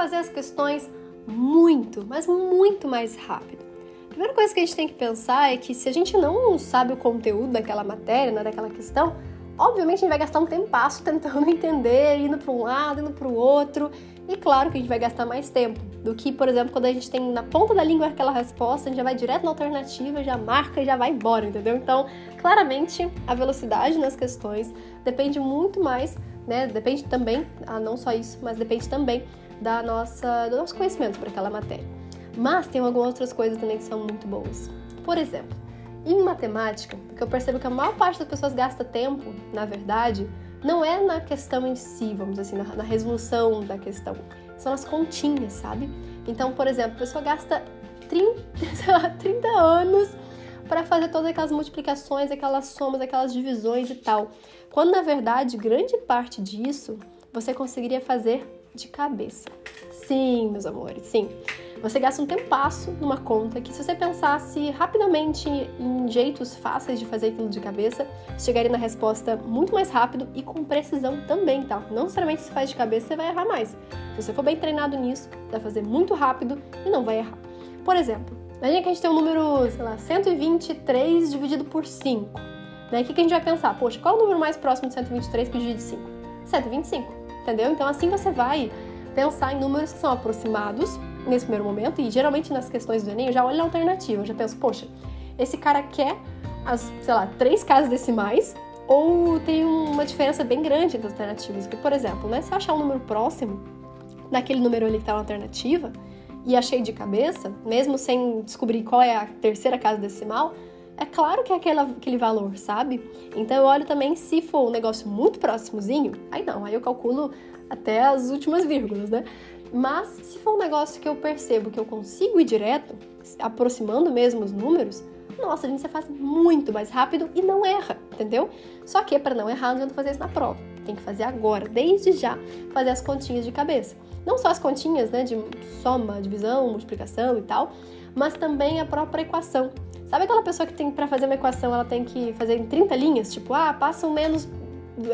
fazer as questões muito, mas muito mais rápido. A primeira coisa que a gente tem que pensar é que se a gente não sabe o conteúdo daquela matéria, né, daquela questão, obviamente a gente vai gastar um tempasso tentando entender, indo para um lado, indo para o outro, e claro que a gente vai gastar mais tempo do que, por exemplo, quando a gente tem na ponta da língua aquela resposta, a gente já vai direto na alternativa, já marca e já vai embora, entendeu? Então, claramente, a velocidade nas questões depende muito mais, né? Depende também, ah, não só isso, mas depende também da nossa, do nosso conhecimento para aquela matéria. Mas tem algumas outras coisas também que são muito boas. Por exemplo, em matemática, porque eu percebo que a maior parte das pessoas gasta tempo, na verdade, não é na questão em si, vamos dizer assim, na, na resolução da questão. São as continhas, sabe? Então, por exemplo, a pessoa gasta 30, lá, 30 anos para fazer todas aquelas multiplicações, aquelas somas, aquelas divisões e tal. Quando na verdade, grande parte disso você conseguiria fazer de cabeça. Sim, meus amores, sim. Você gasta um tempasso numa conta que, se você pensasse rapidamente em jeitos fáceis de fazer aquilo de cabeça, chegaria na resposta muito mais rápido e com precisão também, tá? Não necessariamente se faz de cabeça você vai errar mais. Se você for bem treinado nisso, vai fazer muito rápido e não vai errar. Por exemplo, imagina que a gente tem um número, sei lá, 123 dividido por 5. Né? O que a gente vai pensar? Poxa, qual é o número mais próximo de 123 que divide 5? 125, entendeu? Então assim você vai pensar em números que são aproximados nesse primeiro momento, e geralmente nas questões do Enem eu já olho a alternativa, eu já penso, poxa, esse cara quer as, sei lá, três casas decimais ou tem uma diferença bem grande entre as alternativas. Que, por exemplo, né, se eu achar um número próximo daquele número ali que está na alternativa e achei de cabeça, mesmo sem descobrir qual é a terceira casa decimal, é claro que é aquele, aquele valor, sabe? Então eu olho também se for um negócio muito próximozinho, aí não, aí eu calculo até as últimas vírgulas, né? Mas se for um negócio que eu percebo que eu consigo ir direto, aproximando mesmo os números, nossa, a gente faz muito mais rápido e não erra, entendeu? Só que para não errar, não adianta fazer isso na prova. Tem que fazer agora, desde já, fazer as continhas de cabeça. Não só as continhas, né, de soma, divisão, multiplicação e tal, mas também a própria equação. Sabe aquela pessoa que tem para fazer uma equação, ela tem que fazer em 30 linhas, tipo, ah, passa um menos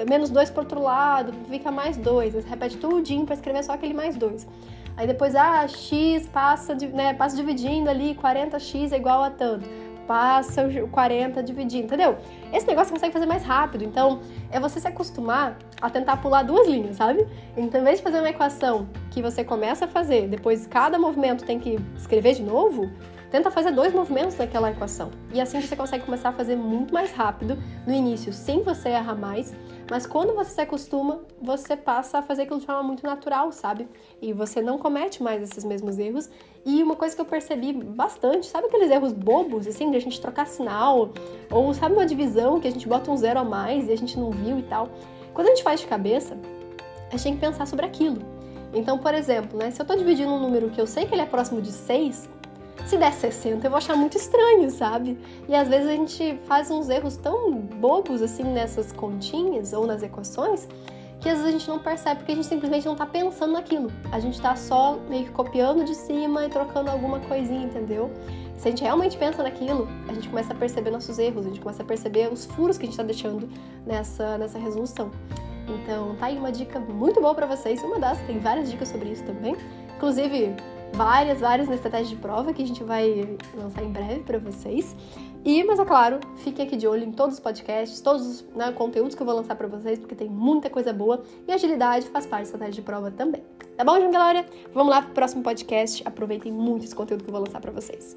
menos 2 para outro lado, fica mais 2. Você repete tudinho para escrever só aquele mais 2. Aí depois, ah, x passa, né, passa dividindo ali, 40x é igual a tanto. Passa o 40 dividindo, entendeu? Esse negócio você consegue fazer mais rápido. Então, é você se acostumar a tentar pular duas linhas, sabe? Então, em vez de fazer uma equação que você começa a fazer, depois cada movimento tem que escrever de novo, Tenta fazer dois movimentos daquela equação. E assim você consegue começar a fazer muito mais rápido no início, sem você errar mais. Mas quando você se acostuma, você passa a fazer aquilo de forma muito natural, sabe? E você não comete mais esses mesmos erros. E uma coisa que eu percebi bastante, sabe aqueles erros bobos, assim, de a gente trocar sinal? Ou sabe uma divisão que a gente bota um zero a mais e a gente não viu e tal? Quando a gente faz de cabeça, a gente tem que pensar sobre aquilo. Então, por exemplo, né, se eu estou dividindo um número que eu sei que ele é próximo de 6, se der 60, eu vou achar muito estranho, sabe? E às vezes a gente faz uns erros tão bobos assim nessas continhas ou nas equações que às vezes a gente não percebe porque a gente simplesmente não tá pensando naquilo. A gente tá só meio que copiando de cima e trocando alguma coisinha, entendeu? Se a gente realmente pensa naquilo, a gente começa a perceber nossos erros, a gente começa a perceber os furos que a gente tá deixando nessa, nessa resolução. Então, tá aí uma dica muito boa para vocês. Uma das, tem várias dicas sobre isso também. Inclusive, várias, várias na estratégia de prova que a gente vai lançar em breve para vocês. E, mas é claro, fiquem aqui de olho em todos os podcasts, todos os né, conteúdos que eu vou lançar para vocês, porque tem muita coisa boa e agilidade faz parte da estratégia de prova também. Tá bom, João galera? Vamos lá pro próximo podcast. Aproveitem muito esse conteúdo que eu vou lançar para vocês.